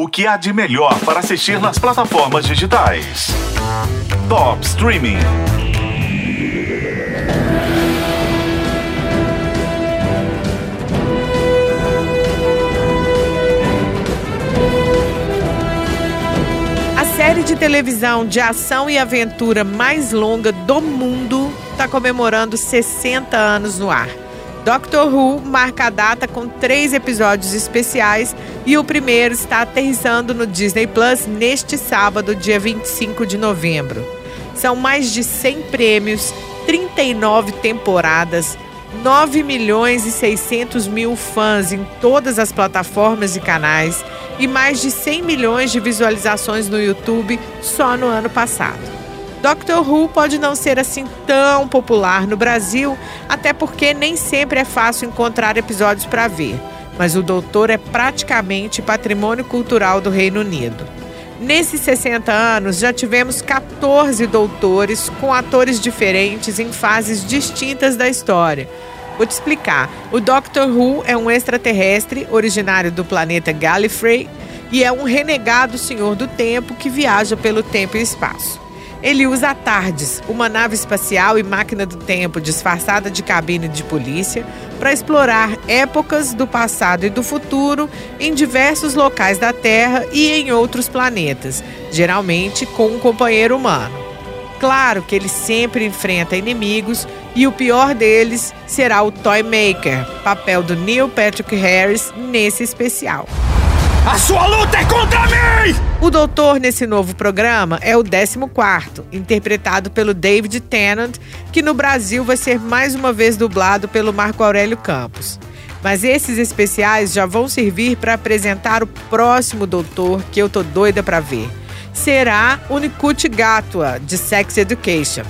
O que há de melhor para assistir nas plataformas digitais? Top Streaming. A série de televisão de ação e aventura mais longa do mundo está comemorando 60 anos no ar. Doctor Who marca a data com três episódios especiais e o primeiro está aterrissando no Disney Plus neste sábado, dia 25 de novembro. São mais de 100 prêmios, 39 temporadas, 9 milhões e 600 mil fãs em todas as plataformas e canais e mais de 100 milhões de visualizações no YouTube só no ano passado. Doctor Who pode não ser assim tão popular no Brasil, até porque nem sempre é fácil encontrar episódios para ver, mas o Doutor é praticamente patrimônio cultural do Reino Unido. Nesses 60 anos, já tivemos 14 doutores com atores diferentes em fases distintas da história. Vou te explicar. O Doctor Who é um extraterrestre originário do planeta Gallifrey e é um renegado senhor do tempo que viaja pelo tempo e espaço. Ele usa a TARDIS, uma nave espacial e máquina do tempo disfarçada de cabine de polícia, para explorar épocas do passado e do futuro em diversos locais da Terra e em outros planetas, geralmente com um companheiro humano. Claro que ele sempre enfrenta inimigos e o pior deles será o Toymaker, papel do Neil Patrick Harris nesse especial. A sua luta é contra mim! O doutor nesse novo programa é o 14, interpretado pelo David Tennant, que no Brasil vai ser mais uma vez dublado pelo Marco Aurélio Campos. Mas esses especiais já vão servir para apresentar o próximo doutor que eu tô doida para ver. Será o Nikut Gatwa, de Sex Education.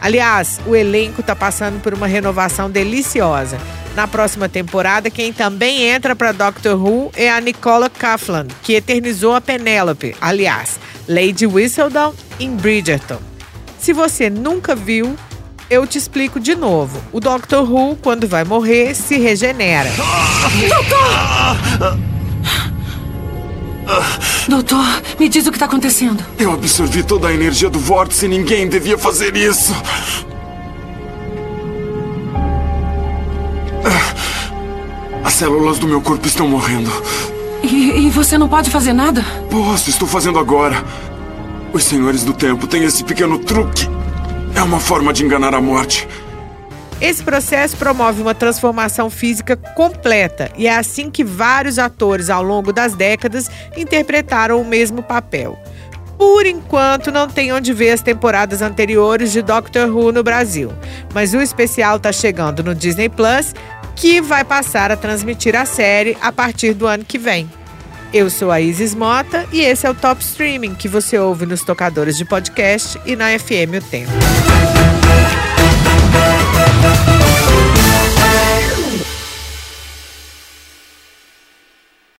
Aliás, o elenco está passando por uma renovação deliciosa. Na próxima temporada, quem também entra para Doctor Who é a Nicola Coughlan, que eternizou a Penélope, aliás, Lady Whistledown em Bridgerton. Se você nunca viu, eu te explico de novo. O Doctor Who, quando vai morrer, se regenera. Doutor! Doutor, me diz o que está acontecendo. Eu absorvi toda a energia do vórtice e ninguém devia fazer isso. As células do meu corpo estão morrendo. E, e você não pode fazer nada? Posso, estou fazendo agora. Os senhores do tempo têm esse pequeno truque. É uma forma de enganar a morte. Esse processo promove uma transformação física completa e é assim que vários atores ao longo das décadas interpretaram o mesmo papel. Por enquanto, não tem onde ver as temporadas anteriores de Doctor Who no Brasil, mas o especial está chegando no Disney Plus, que vai passar a transmitir a série a partir do ano que vem. Eu sou a Isis Mota e esse é o Top Streaming que você ouve nos tocadores de podcast e na FM O Tempo.